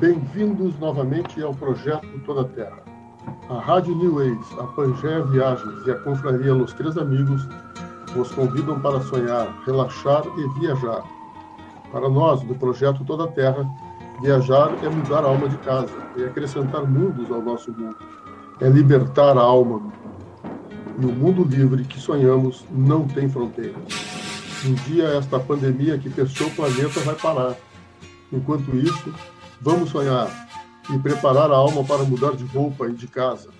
Bem-vindos novamente ao projeto Toda Terra. A Rádio New Ways, a Pangeia Viagens e a Confraria Los Três Amigos vos convidam para sonhar, relaxar e viajar. Para nós, do projeto Toda Terra, viajar é mudar a alma de casa, é acrescentar mundos ao nosso mundo, é libertar a alma. E o mundo livre que sonhamos não tem fronteiras. Um dia esta pandemia que fechou o planeta vai parar. Enquanto isso, vamos sonhar e preparar a alma para mudar de roupa e de casa.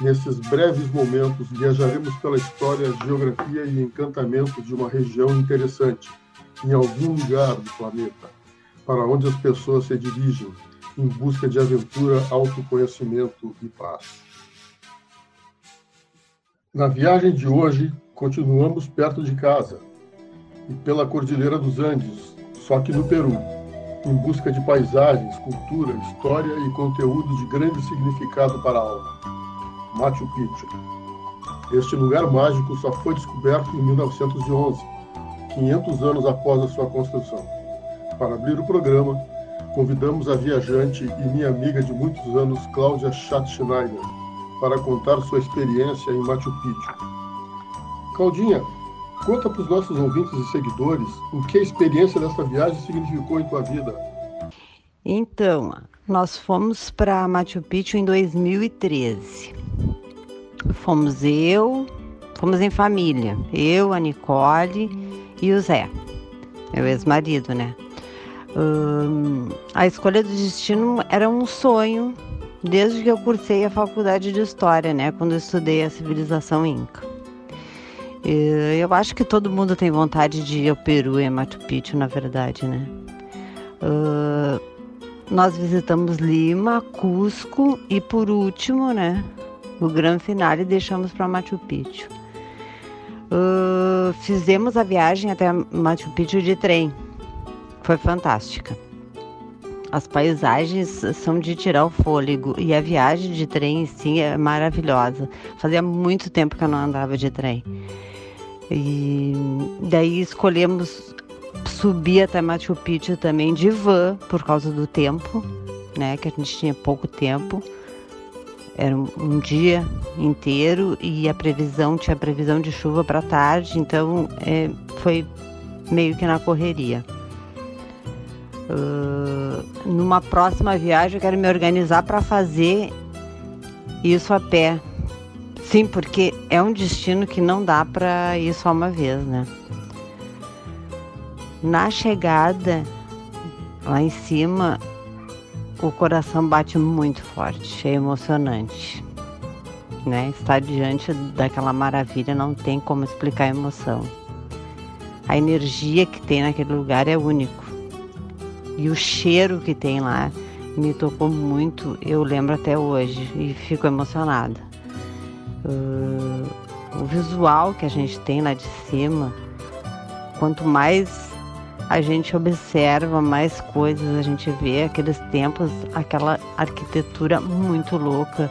Nesses breves momentos, viajaremos pela história, geografia e encantamento de uma região interessante, em algum lugar do planeta, para onde as pessoas se dirigem em busca de aventura, autoconhecimento e paz. Na viagem de hoje, continuamos perto de casa e pela Cordilheira dos Andes, só que no Peru em busca de paisagens, cultura, história e conteúdo de grande significado para a alma. Machu Picchu. Este lugar mágico só foi descoberto em 1911, 500 anos após a sua construção. Para abrir o programa, convidamos a viajante e minha amiga de muitos anos, Cláudia Schatzschneider, para contar sua experiência em Machu Picchu. Claudinha, Conta para os nossos ouvintes e seguidores o que a experiência dessa viagem significou em tua vida. Então, nós fomos para Machu Picchu em 2013. Fomos eu, fomos em família, eu, a Nicole e o Zé, meu ex-marido, né? Hum, a escolha do destino era um sonho desde que eu cursei a faculdade de História, né? Quando eu estudei a civilização Inca. Eu acho que todo mundo tem vontade de ir ao Peru e a Machu Picchu, na verdade, né? Uh, nós visitamos Lima, Cusco e por último, né, o grande finale deixamos para Machu Picchu. Uh, fizemos a viagem até Machu Picchu de trem. Foi fantástica. As paisagens são de tirar o fôlego e a viagem de trem sim é maravilhosa. Fazia muito tempo que eu não andava de trem. E daí escolhemos subir até Machu Picchu também de van por causa do tempo, né? Que a gente tinha pouco tempo. Era um, dia inteiro e a previsão tinha previsão de chuva para tarde, então é, foi meio que na correria. Uh, numa próxima viagem eu quero me organizar para fazer isso a pé, Sim, porque é um destino que não dá para ir só uma vez, né? Na chegada, lá em cima, o coração bate muito forte, é emocionante. Né? Estar diante daquela maravilha não tem como explicar a emoção. A energia que tem naquele lugar é único. E o cheiro que tem lá me tocou muito, eu lembro até hoje e fico emocionada. Uh, o visual que a gente tem lá de cima, quanto mais a gente observa, mais coisas a gente vê, aqueles tempos, aquela arquitetura muito louca,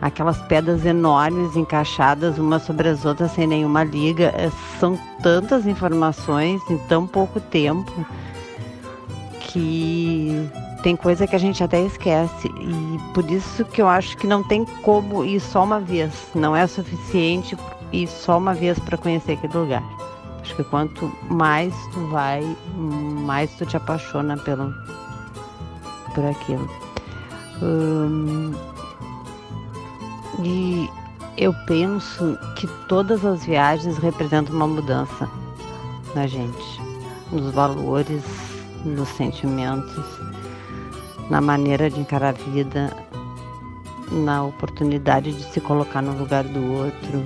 aquelas pedras enormes encaixadas umas sobre as outras sem nenhuma liga, é, são tantas informações em tão pouco tempo que tem coisa que a gente até esquece e por isso que eu acho que não tem como ir só uma vez, não é suficiente ir só uma vez para conhecer aquele lugar. Acho que quanto mais tu vai, mais tu te apaixona pelo por aquilo. Hum, e eu penso que todas as viagens representam uma mudança na gente, nos valores, nos sentimentos na maneira de encarar a vida, na oportunidade de se colocar no lugar do outro,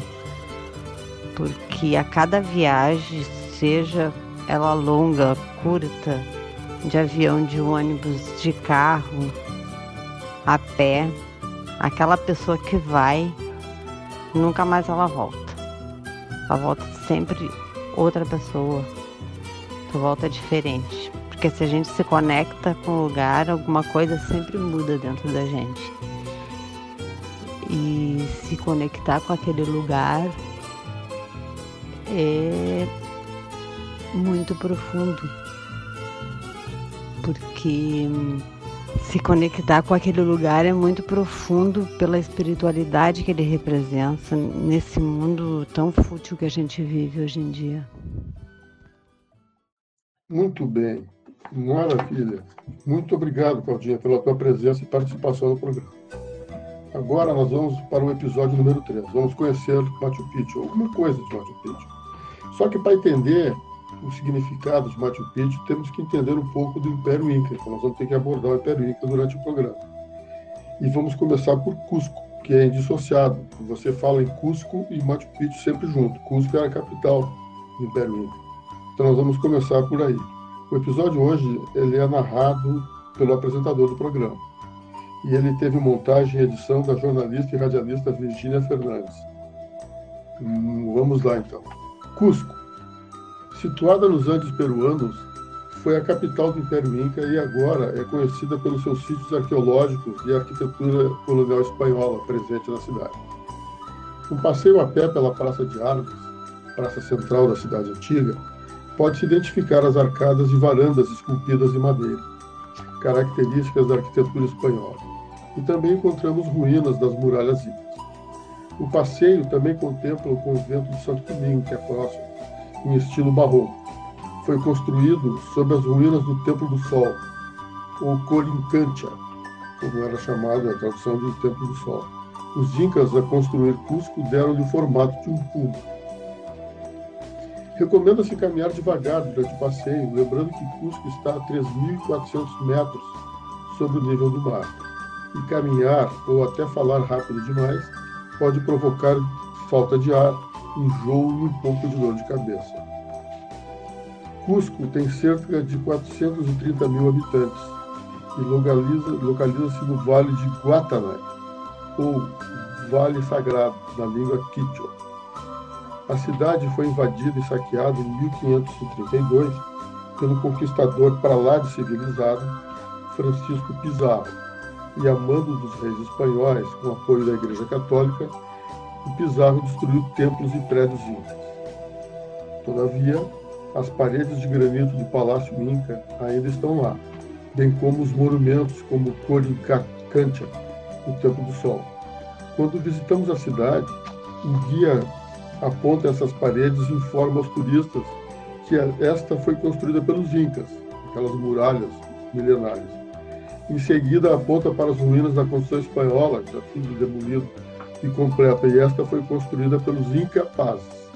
porque a cada viagem, seja ela longa, curta, de avião, de ônibus, de carro, a pé, aquela pessoa que vai, nunca mais ela volta. Ela volta sempre outra pessoa, ela volta diferente. Porque se a gente se conecta com o lugar, alguma coisa sempre muda dentro da gente. E se conectar com aquele lugar é muito profundo. Porque se conectar com aquele lugar é muito profundo pela espiritualidade que ele representa nesse mundo tão fútil que a gente vive hoje em dia. Muito bem, maravilha. Muito obrigado, Claudinha, pela tua presença e participação no programa. Agora nós vamos para o episódio número 3. Vamos conhecer Machu Picchu, alguma coisa de Machu Picchu. Só que para entender o significado de Machu Picchu, temos que entender um pouco do Império Inca. Então nós vamos ter que abordar o Império Inca durante o programa. E vamos começar por Cusco, que é indissociado. Você fala em Cusco e Machu Picchu sempre junto. Cusco era a capital do Império Inca. Então nós vamos começar por aí. O episódio hoje ele é narrado pelo apresentador do programa. E ele teve montagem e edição da jornalista e radialista Virginia Fernandes. Hum, vamos lá então. Cusco Situada nos Andes peruanos, foi a capital do Império Inca e agora é conhecida pelos seus sítios arqueológicos e arquitetura colonial espanhola presente na cidade. Um passeio a pé pela Praça de Armas, praça central da cidade antiga, pode-se identificar as arcadas e varandas esculpidas em madeira, características da arquitetura espanhola. E também encontramos ruínas das muralhas incas. O passeio também contempla o convento de Santo Domingo, que é próximo, em estilo barroco. Foi construído sob as ruínas do Templo do Sol, ou Corincantia, como era chamado a tradução de Templo do Sol. Os incas, a construir Cusco, deram-lhe o formato de um cubo. Recomenda-se caminhar devagar durante o passeio, lembrando que Cusco está a 3.400 metros sobre o nível do mar. E caminhar ou até falar rápido demais pode provocar falta de ar enjoo e um pouco de dor de cabeça. Cusco tem cerca de 430 mil habitantes e localiza-se localiza no Vale de Guatanay, ou Vale Sagrado, na língua quichua. A cidade foi invadida e saqueada em 1532 pelo conquistador para lá de civilizado Francisco Pizarro, e a mando dos reis espanhóis, com apoio da Igreja Católica, o Pizarro destruiu templos e prédios incas. Todavia, as paredes de granito do Palácio Inca ainda estão lá, bem como os monumentos como Corincantia, o Templo do Sol. Quando visitamos a cidade, um guia aponta essas paredes e informa aos turistas que esta foi construída pelos Incas, aquelas muralhas milenárias. Em seguida, aponta para as ruínas da construção espanhola, já tudo demolido e completa. E esta foi construída pelos incapazes,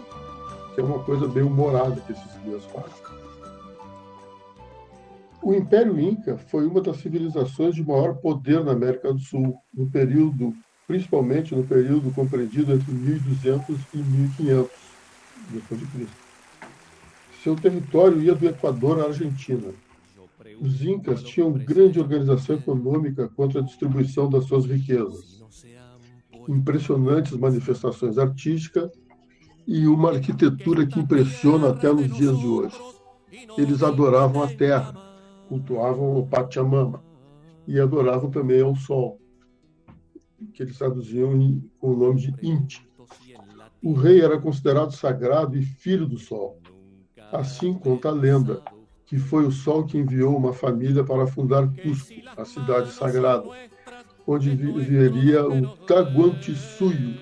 que é uma coisa bem humorada que esses guias fazem. O Império Inca foi uma das civilizações de maior poder na América do Sul, no período, principalmente no período compreendido entre 1200 e 1500 depois de Cristo. Seu território ia do Equador à Argentina. Os incas tinham grande organização econômica contra a distribuição das suas riquezas impressionantes manifestações artísticas e uma arquitetura que impressiona até nos dias de hoje. Eles adoravam a terra, cultuavam o Pachamama e adoravam também ao sol, que eles traduziam com o nome de Inti. O rei era considerado sagrado e filho do sol. Assim conta a lenda, que foi o sol que enviou uma família para fundar Cusco, a cidade sagrada, onde viveria o Taguantinsuyo,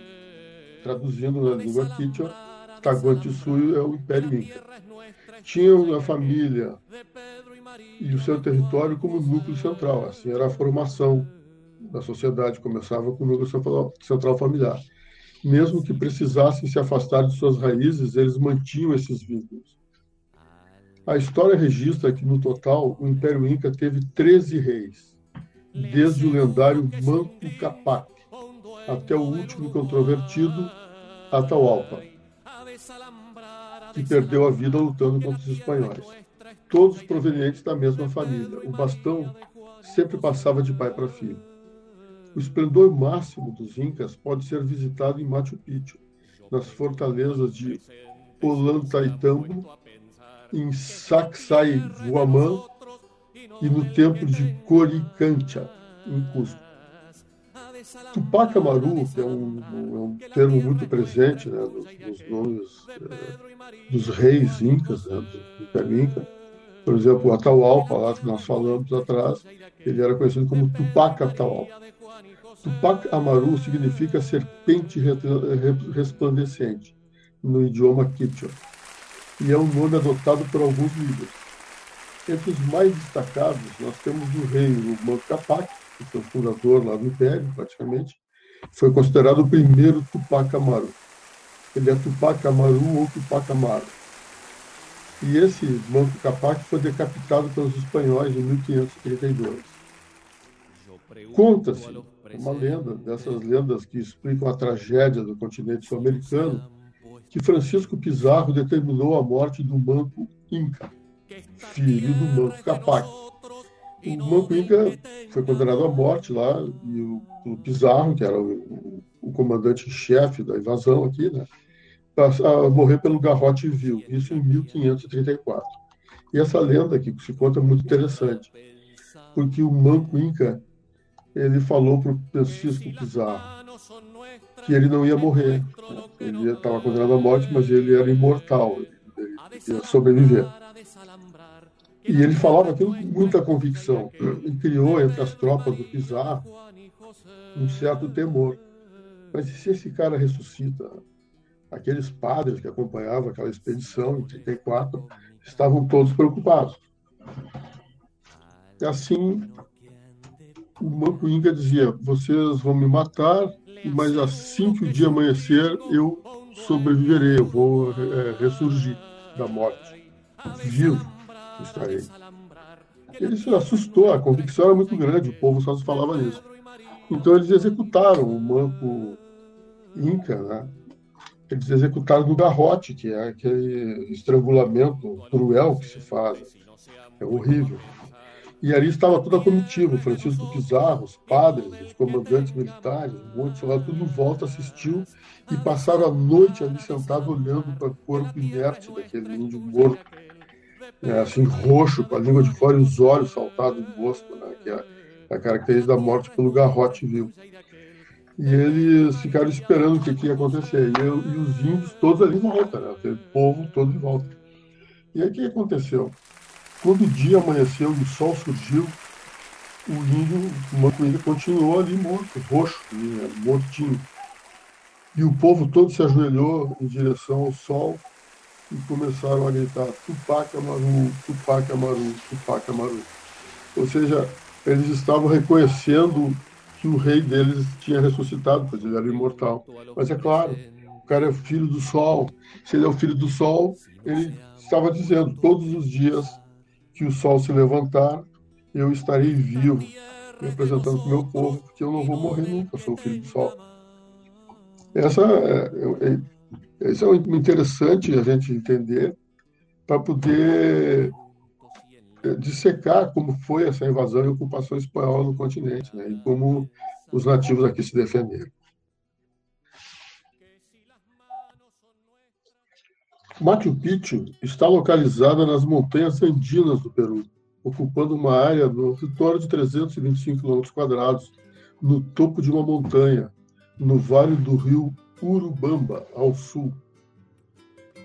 traduzindo na língua quichua, Taguantinsuyo é o Império Inca. Tinham a família e o seu território como núcleo central, assim era a formação da sociedade, começava com o núcleo central familiar. Mesmo que precisassem se afastar de suas raízes, eles mantinham esses vínculos. A história registra que, no total, o Império Inca teve 13 reis, desde o lendário Manco Capac até o último controvertido Atahualpa, que perdeu a vida lutando contra os espanhóis. Todos provenientes da mesma família. O bastão sempre passava de pai para filho. O esplendor máximo dos Incas pode ser visitado em Machu Picchu, nas fortalezas de Ollantaytambo, em Sacsayhuaman e no templo de Coricancha, em Cusco. Tupac Amaru, que é um, é um termo muito presente né, nos, nos nomes é, dos reis incas, né, do Império Inca, Por exemplo, o Atahualpa, lá que nós falamos atrás, ele era conhecido como Tupac Atahualpa. Tupac Amaru significa serpente resplandecente, no idioma Quichua, e é um nome adotado por alguns líderes. Entre os mais destacados, nós temos o rei Manco Capac, que foi o fundador lá do Império, praticamente, foi considerado o primeiro Tupac Amaru. Ele é Tupac Amaru ou Tupac Amaru. E esse Manco Capac foi decapitado pelos espanhóis em 1532. Conta-se, uma lenda, dessas lendas que explicam a tragédia do continente sul-americano, que Francisco Pizarro determinou a morte do Manco Inca, filho do Manco Capac. O Manco Inca foi condenado à morte lá, e o, o Pizarro, que era o, o comandante-chefe da invasão aqui, né, morrer pelo garrote vil, isso em 1534. E essa lenda que se conta é muito interessante, porque o Manco Inca ele falou para o Francisco Pizarro que ele não ia morrer. Né? Ele estava condenado à morte, mas ele era imortal, ele ia sobreviver. E ele falava aquilo com muita convicção e criou entre as tropas do Pizarro um certo temor. Mas e se esse cara ressuscita? Aqueles padres que acompanhavam aquela expedição em 34 estavam todos preocupados. E assim, o Manco Inca dizia: vocês vão me matar, mas assim que o dia amanhecer, eu sobreviverei, eu vou é, ressurgir da morte. Vivo estarei. Ele se assustou, a convicção era muito grande, o povo só se falava nisso. Então eles executaram o Manco Inca, né? Eles executaram no garrote, que é aquele estrangulamento cruel que se faz. É horrível. E ali estava toda a comitiva, Francisco Pizarro, os padres, os comandantes militares, um monte de tudo em volta assistiu e passaram a noite ali sentado olhando para o corpo inerte daquele índio morto, né, assim roxo, com a língua de fora e os olhos saltados no rosto, né, que é a característica da morte pelo garrote vil. E eles ficaram esperando o que, que ia acontecer. E, eu, e, os índios todos ali em volta, né? o povo todo em volta. E aí o que aconteceu? Quando o dia amanheceu e o sol surgiu, o índio, o manco continuou ali morto, roxo, né? mortinho. E o povo todo se ajoelhou em direção ao sol e começaram a gritar Tupac Amaru, Tupac Amaru, Tupac Amaru. Ou seja, eles estavam reconhecendo que o rei deles tinha ressuscitado, pois ele era imortal. Mas é claro, o cara é filho do sol. Se ele é o filho do sol, ele estava dizendo todos os dias que o sol se levantar, eu estarei vivo, representando o meu povo, porque eu não vou morrer nunca, eu sou o filho do sol. Essa é, é, isso é interessante a gente entender para poder dissecar como foi essa invasão e ocupação espanhola no continente, né, e como os nativos aqui se defenderam. Machu Picchu está localizada nas montanhas andinas do Peru, ocupando uma área no território de 325 km, no topo de uma montanha, no vale do rio Urubamba, ao sul,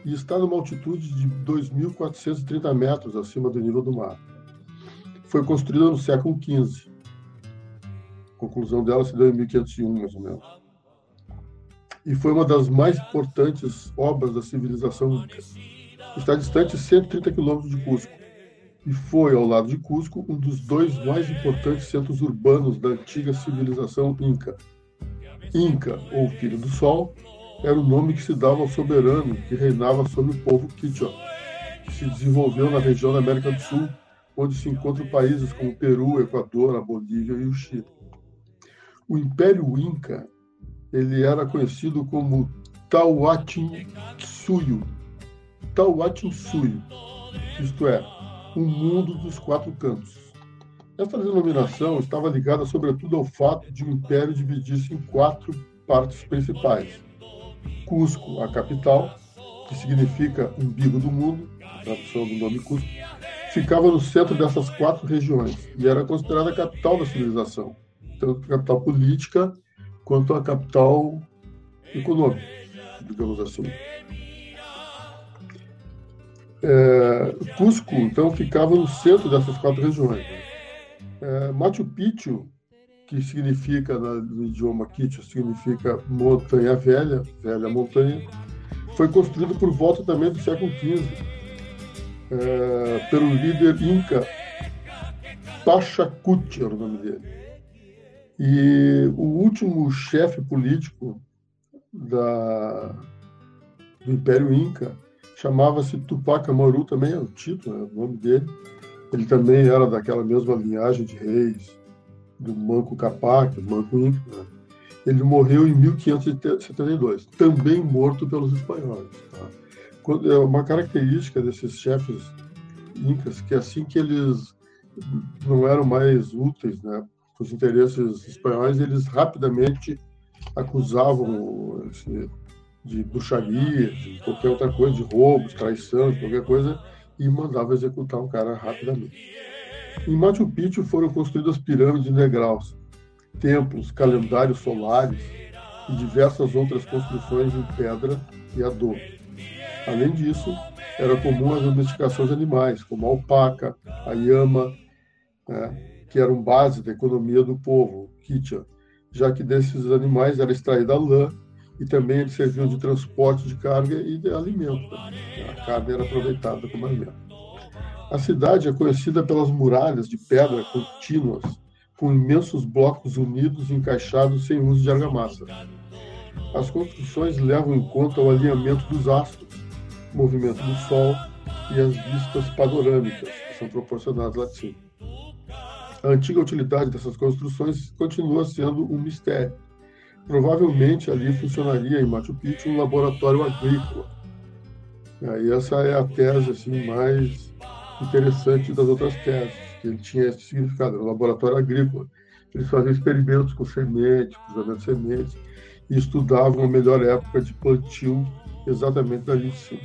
e está numa altitude de 2.430 metros acima do nível do mar. Foi construída no século XV. A conclusão dela se deu em 1501, mais ou menos. E foi uma das mais importantes obras da civilização inca. Está distante 130 quilômetros de Cusco e foi, ao lado de Cusco, um dos dois mais importantes centros urbanos da antiga civilização inca. Inca, ou Filho do Sol, era o nome que se dava ao soberano que reinava sobre o povo Quichua, que se desenvolveu na região da América do Sul, onde se encontram países como Peru, Equador, a Bolívia e o Chile. O Império Inca ele era conhecido como Tahuantinsuyo, Tahuantinsuyo, isto é, o mundo dos quatro cantos. Esta denominação estava ligada sobretudo ao fato de o império dividir-se em quatro partes principais, Cusco, a capital, que significa umbigo do mundo, a tradução do nome Cusco, ficava no centro dessas quatro regiões e era considerada a capital da civilização, tanto a capital política quanto a capital econômica, digamos assim. É, Cusco, então, ficava no centro dessas quatro regiões. É, Machu Picchu, que significa, no idioma quichua, significa montanha velha, velha montanha, foi construído por volta também do século XV, é, pelo líder inca Pachacuti, era o nome dele. E o último chefe político da, do Império Inca chamava-se Tupac Amaru, também é o título, é o nome dele. Ele também era daquela mesma linhagem de reis, do Manco Capac, Manco Inca. Né? Ele morreu em 1572, também morto pelos espanhóis. Tá? É uma característica desses chefes incas que assim que eles não eram mais úteis né, para os interesses espanhóis, eles rapidamente acusavam esse, de bruxaria, de qualquer outra coisa, de roubos, traição, de qualquer coisa, e mandavam executar um cara rapidamente. Em Machu Picchu foram construídas pirâmides em degraus, templos, calendários solares e diversas outras construções em pedra e adobe. Além disso, era comum as domesticações de animais, como a alpaca, a llama, né, que eram base da economia do povo, Kitia, já que desses animais era extraída a lã e também eles serviam de transporte de carga e de alimento. A carne era aproveitada como alimento. A cidade é conhecida pelas muralhas de pedra contínuas, com imensos blocos unidos e encaixados sem uso de argamassa. As construções levam em conta o alinhamento dos astros, o movimento do Sol e as vistas panorâmicas, que são proporcionadas lá de cima. A antiga utilidade dessas construções continua sendo um mistério. Provavelmente ali funcionaria em Machu Picchu um laboratório agrícola. E essa é a tese assim mais interessante das outras teses, que ele tinha esse significado, era um laboratório agrícola. Eles faziam experimentos com sementes, cruzamento de sementes, e estudavam a melhor época de plantio exatamente dali de cima.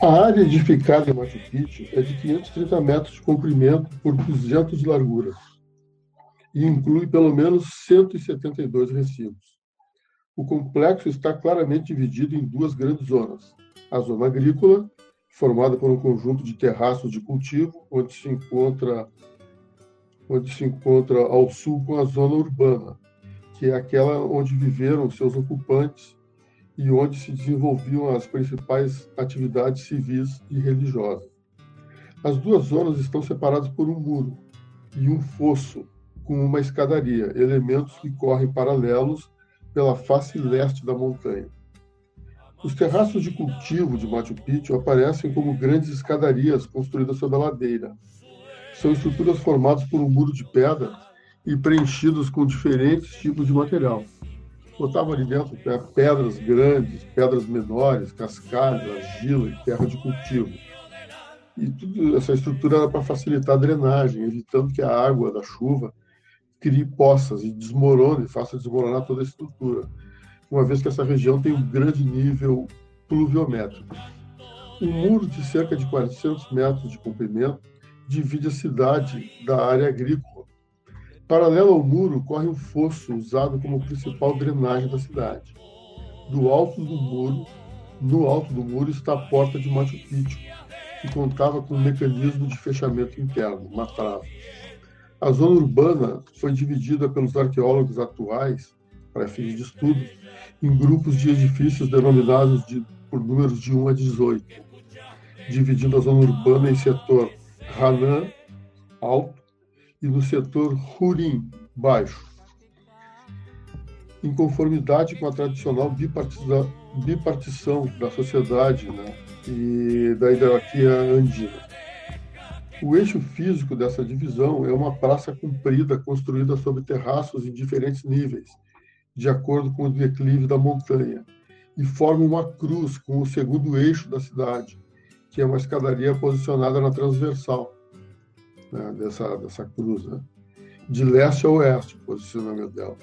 A área edificada em Machu Picchu é de 530 metros de comprimento por 200 de largura e inclui pelo menos 172 recibos. O complexo está claramente dividido em duas grandes zonas. A zona agrícola, formada por um conjunto de terraços de cultivo, onde se encontra onde se encontra ao sul com a zona urbana, que é aquela onde viveram seus ocupantes e onde se desenvolviam as principais atividades civis e religiosas. As duas zonas estão separadas por um muro e um fosso com uma escadaria, elementos que correm paralelos pela face leste da montanha. Os terraços de cultivo de Machu Picchu aparecem como grandes escadarias construídas sobre a ladeira. São estruturas formadas por um muro de pedra e preenchidos com diferentes tipos de material. Botavam ali dentro pedras grandes, pedras menores, cascadas, argila e terra de cultivo. E tudo, essa estrutura era para facilitar a drenagem, evitando que a água da chuva crie poças e desmorone, faça desmoronar toda a estrutura, uma vez que essa região tem um grande nível pluviométrico. Um muro de cerca de 400 metros de comprimento divide a cidade da área agrícola. Paralelo ao muro corre um fosso usado como principal drenagem da cidade. Do alto do muro, no alto do muro está a porta de Machu Picchu, que contava com um mecanismo de fechamento interno, uma trava. A zona urbana foi dividida pelos arqueólogos atuais, para fins de estudo, em grupos de edifícios denominados de, por números de 1 a 18, dividindo a zona urbana em setor Hanan, alto, e no setor Hurin, baixo. Em conformidade com a tradicional bipartição da sociedade né, e da hierarquia andina. O eixo físico dessa divisão é uma praça comprida construída sobre terraços em diferentes níveis, de acordo com o declive da montanha, e forma uma cruz com o segundo eixo da cidade, que é uma escadaria posicionada na transversal né, dessa, dessa cruz, né, de leste a oeste, o posicionamento dela,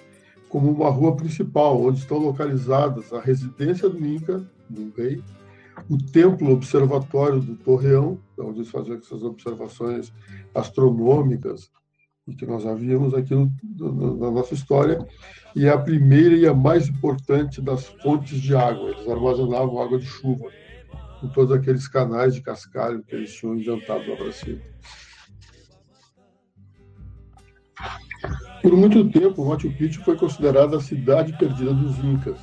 como uma rua principal, onde estão localizadas a residência do Inca, do rei, o templo observatório do Torreão, onde eles faziam essas observações astronômicas que nós já vimos aqui no, no, na nossa história, e é a primeira e a mais importante das fontes de água. Eles armazenavam água de chuva em todos aqueles canais de cascalho que eles tinham inventado lá para cima. Por muito tempo, Machu Picchu foi considerada a cidade perdida dos Incas,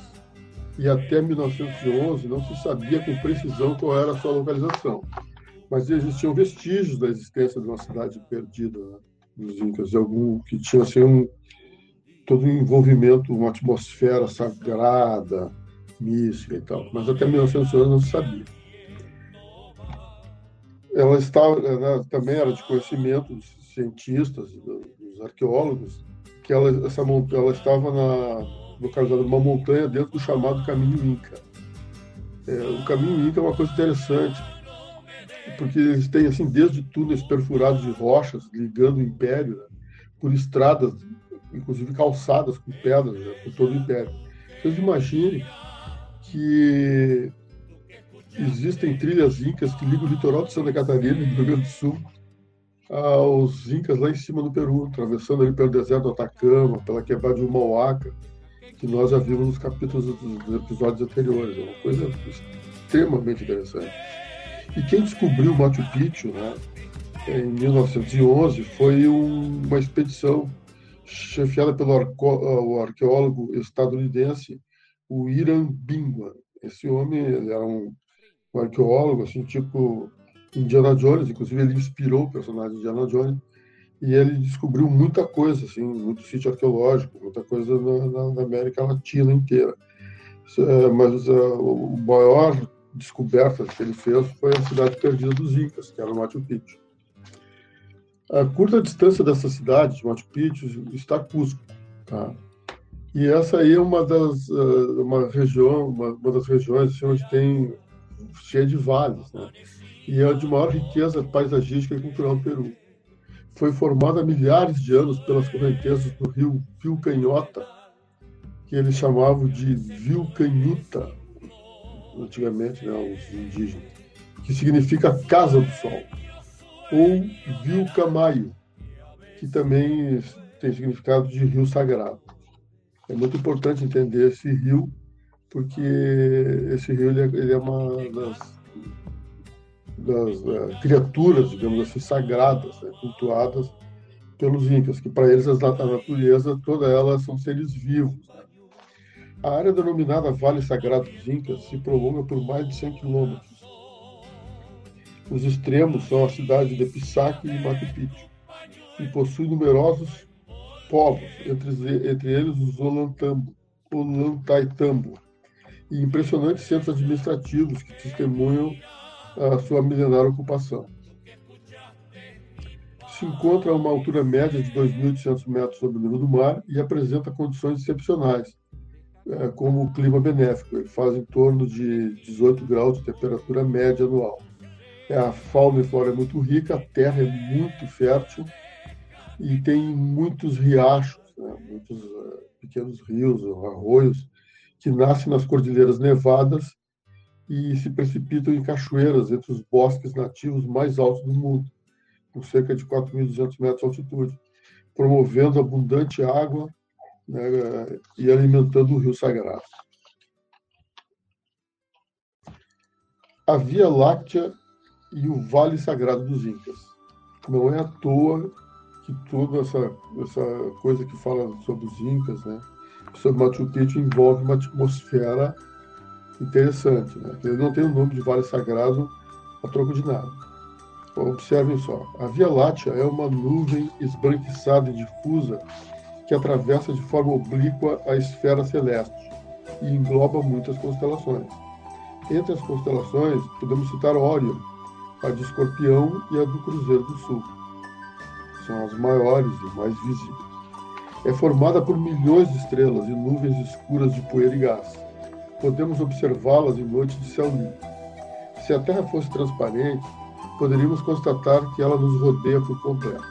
e até 1911 não se sabia com precisão qual era a sua localização. Mas existiam vestígios da existência de uma cidade perdida né, dos Incas, algum que tinha assim, um, todo um envolvimento, uma atmosfera sagrada, mística e tal. Mas até 1911 não se sabia. Ela estava, ela também era de conhecimento dos cientistas, dos arqueólogos, que ela, essa, ela estava na, localizada numa montanha dentro do chamado Caminho Inca. É, o Caminho Inca é uma coisa interessante, porque eles têm assim desde túneis perfurados de rochas ligando o Império, né, por estradas, inclusive calçadas com pedras né, por todo o Império. Vocês imaginem que existem trilhas incas que ligam o litoral de Santa Catarina, no Rio Grande do Sul, aos incas lá em cima do Peru, atravessando ali pelo deserto do Atacama, pela quebrada de Umauaca, que nós já vimos nos capítulos dos episódios anteriores. É uma coisa extremamente interessante. E quem descobriu Machu Picchu, né, em 1911, foi um, uma expedição chefiada pelo arqueólogo estadunidense, o Iran Bingwa. Esse homem era um, um arqueólogo, assim, tipo Indiana Jones, inclusive ele inspirou o personagem Indiana Jones, e ele descobriu muita coisa, assim, muito sítio arqueológico, muita coisa na, na América Latina inteira. É, mas uh, o maior descoberta que ele fez foi a cidade perdida dos Incas, que era Machu Picchu. A curta distância dessa cidade, de Machu Picchu, está Cusco, tá? E essa aí é uma das uh, uma região, uma, uma das regiões assim, onde tem cheia de vales, né? E é de maior riqueza paisagística e cultural no Peru foi formada há milhares de anos pelas correntezas do rio Vilcanhota, que eles chamavam de Vilcanhuta, antigamente, né, os indígenas, que significa Casa do Sol, ou Vilcamaio, que também tem significado de rio sagrado. É muito importante entender esse rio, porque esse rio ele é, ele é uma das das uh, criaturas, digamos assim, sagradas, né, cultuadas pelos incas, que para eles a natureza toda ela são seres vivos. Né? A área denominada Vale Sagrado dos Incas se prolonga por mais de 100 quilômetros. Os extremos são a cidade de Pisaque e Machu Picchu, e possui numerosos povos, entre, entre eles os Olantambo, Olantaitambo, e impressionantes centros administrativos que testemunham a sua milenária ocupação. Se encontra a uma altura média de 2.800 metros sobre o nível do mar e apresenta condições excepcionais, é, como o clima benéfico. Ele faz em torno de 18 graus de temperatura média anual. É, a fauna e flora é muito rica, a terra é muito fértil e tem muitos riachos, né, muitos uh, pequenos rios, arroios, que nascem nas cordilheiras nevadas e se precipitam em cachoeiras entre os bosques nativos mais altos do mundo, com cerca de 4.200 metros de altitude, promovendo abundante água né, e alimentando o rio sagrado. A Via Láctea e o Vale Sagrado dos Incas. Não é à toa que toda essa, essa coisa que fala sobre os Incas, né, sobre Machu Picchu, envolve uma atmosfera interessante. Né? Ele não tem o nome de Vale Sagrado a troco de nada. Observem só: a Via Láctea é uma nuvem esbranquiçada e difusa que atravessa de forma oblíqua a esfera celeste e engloba muitas constelações. Entre as constelações, podemos citar Órion, a de Escorpião e a do Cruzeiro do Sul. São as maiores e mais visíveis. É formada por milhões de estrelas e nuvens escuras de poeira e gás podemos observá-las em noites de céu limpo. Se a Terra fosse transparente, poderíamos constatar que ela nos rodeia por completo.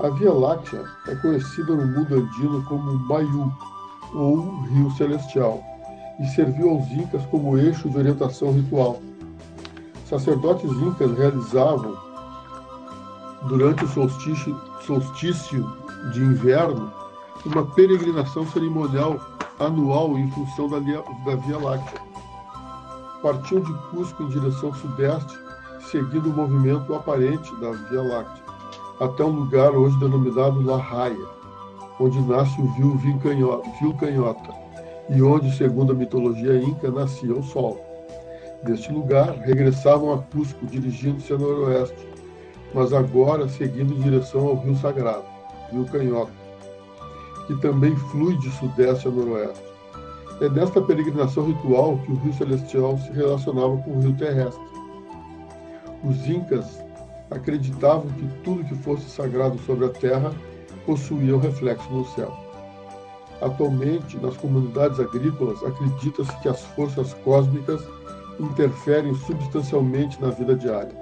A Via Láctea é conhecida no mundo andino como Mayu, ou Rio Celestial, e serviu aos Incas como eixo de orientação ritual. Sacerdotes incas realizavam durante o solstício, solstício de inverno, uma peregrinação cerimonial anual em função da, da Via Láctea. Partiam de Cusco em direção sudeste, seguindo o movimento aparente da Via Láctea, até um lugar hoje denominado La Raia, onde nasce o Vil Canhota, e onde, segundo a mitologia inca, nascia o Sol. Deste lugar, regressavam a Cusco, dirigindo-se a noroeste, mas agora seguindo em direção ao Rio Sagrado, Rio que também flui de sudeste a noroeste. É nesta peregrinação ritual que o rio celestial se relacionava com o rio terrestre. Os incas acreditavam que tudo que fosse sagrado sobre a terra possuía um reflexo no céu. Atualmente, nas comunidades agrícolas, acredita-se que as forças cósmicas interferem substancialmente na vida diária.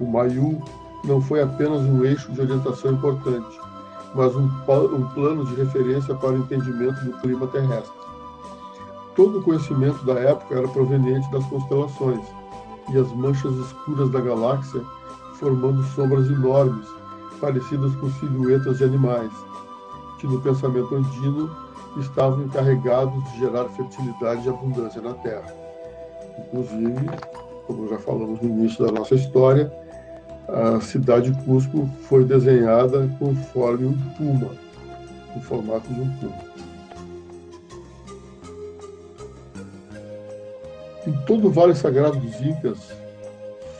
O Mayu não foi apenas um eixo de orientação importante, mas um, um plano de referência para o entendimento do clima terrestre. Todo o conhecimento da época era proveniente das constelações e as manchas escuras da galáxia formando sombras enormes, parecidas com silhuetas de animais, que no pensamento andino estavam encarregados de gerar fertilidade e abundância na Terra. Inclusive, como já falamos no início da nossa história, a cidade de Cusco foi desenhada conforme um puma, no formato de um puma. Em todo o Vale Sagrado dos Incas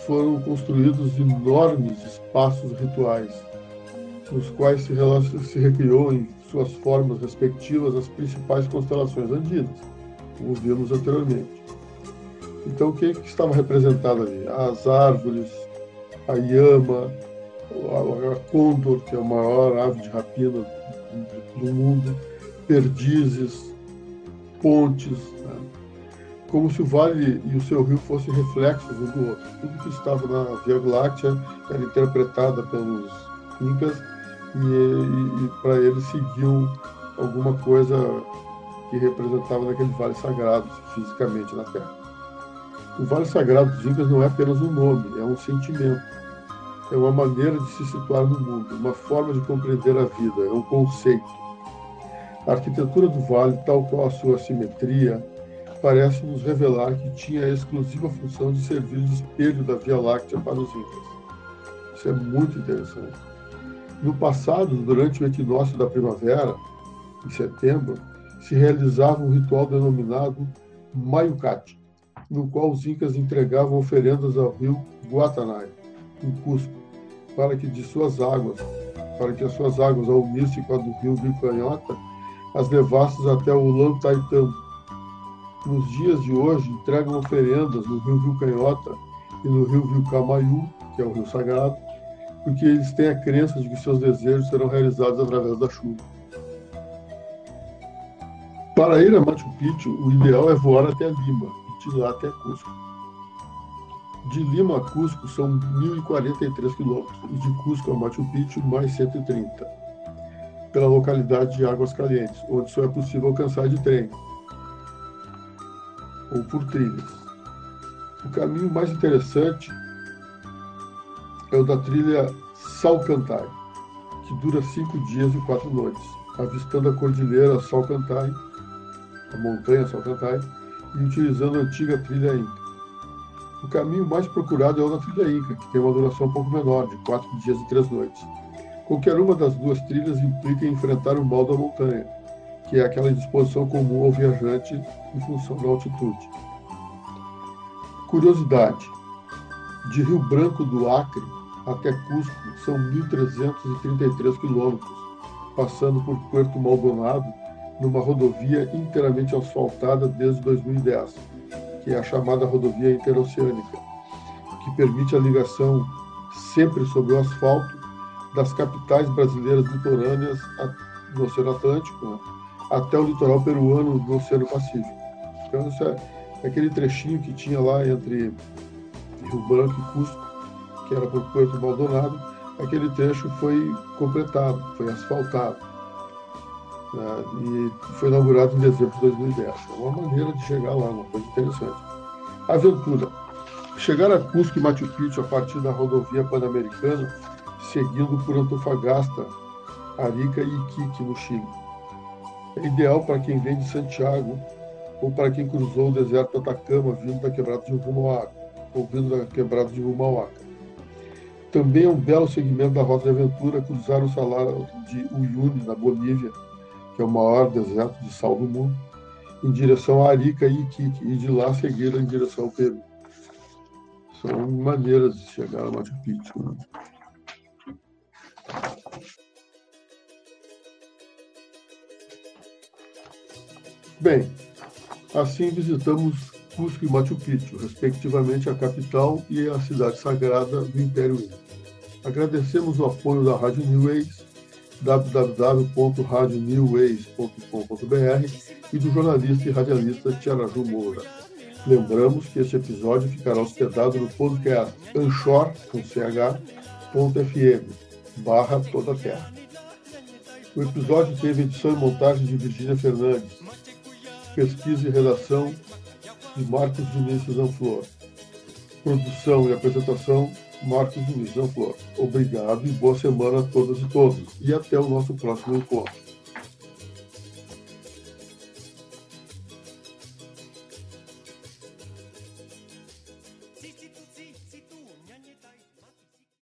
foram construídos enormes espaços rituais, nos quais se, se recriou em suas formas respectivas as principais constelações andinas, como vimos anteriormente. Então, o que, que estava representado ali? As árvores, a Yama, a, a Condor, que é a maior ave de rapina do mundo, perdizes, pontes, né? como se o vale e o seu rio fossem reflexos um do outro. Tudo que estava na Via Láctea era interpretada pelos incas e, e, e para eles seguiam alguma coisa que representava naquele vale sagrado fisicamente na Terra. O Vale Sagrado dos Incas não é apenas um nome, é um sentimento. É uma maneira de se situar no mundo, uma forma de compreender a vida, é um conceito. A arquitetura do vale, tal qual a sua simetria, parece nos revelar que tinha a exclusiva função de servir de espelho da Via Láctea para os Incas. Isso é muito interessante. No passado, durante o equinócio da primavera, em setembro, se realizava um ritual denominado Mayucate, no qual os incas entregavam oferendas ao rio Guatanay, em Cusco, para que de suas águas, para que as suas águas, ao unir-se com a do rio Vilcanhota, as levassem até o Lantaitambo. Nos dias de hoje, entregam oferendas no rio Vilcanhota e no rio Vilcamayu, que é o rio sagrado, porque eles têm a crença de que seus desejos serão realizados através da chuva. Para ir a Machu Picchu, o ideal é voar até Lima, de lá até Cusco. De Lima a Cusco são 1.043 quilômetros e de Cusco a Machu Picchu mais 130, pela localidade de Águas Calientes, onde só é possível alcançar de trem ou por trilhas. O caminho mais interessante é o da trilha Salcantay, que dura cinco dias e quatro noites, avistando a cordilheira Salcantay, a montanha Salcantay, e utilizando a antiga trilha Inca. O caminho mais procurado é o da trilha Inca, que tem uma duração um pouco menor, de quatro dias e três noites. Qualquer uma das duas trilhas implica enfrentar o mal da montanha, que é aquela disposição comum ao viajante em função da altitude. Curiosidade: de Rio Branco do Acre até Cusco são 1.333 quilômetros, passando por Puerto Maldonado, numa rodovia inteiramente asfaltada desde 2010, que é a chamada rodovia interoceânica, que permite a ligação sempre sobre o asfalto das capitais brasileiras litorâneas no Oceano Atlântico né, até o litoral peruano do Oceano Pacífico. Então, isso é, é aquele trechinho que tinha lá entre Rio Branco e Cusco, que era por Porto Maldonado, aquele trecho foi completado, foi asfaltado né, e foi inaugurado em dezembro de 2010. É uma maneira de chegar lá, uma coisa interessante. Aventura. Chegar a Cusco e Machu Picchu a partir da rodovia pan-americana seguindo por Antofagasta, Arica e Iquique, no Chile. É ideal para quem vem de Santiago ou para quem cruzou o deserto Atacama vindo da quebrada de Humauaca, ou vindo da quebrada de Humauaca. Também é um belo segmento da Rota de Aventura cruzar o salário de Uyuni, na Bolívia, que é o maior deserto de sal do mundo, em direção a Arica e Iquique, e de lá seguir em direção ao Peru. São maneiras de chegar a Machu Picchu. Né? Bem, assim visitamos Cusco e Machu Picchu, respectivamente a capital e a cidade sagrada do Império Inca. Agradecemos o apoio da Rádio Neways, www.radioneways.com.br e do jornalista e radialista Tiaraju Moura. Lembramos que este episódio ficará hospedado no podcast anchor.ch.fm barra toda terra. O episódio teve edição e montagem de Virgínia Fernandes, pesquisa e redação de Marcos Vinícius Anflor, produção e apresentação Marcos Vinícius Anflor. Obrigado e boa semana a todas e todos. E até o nosso próximo encontro.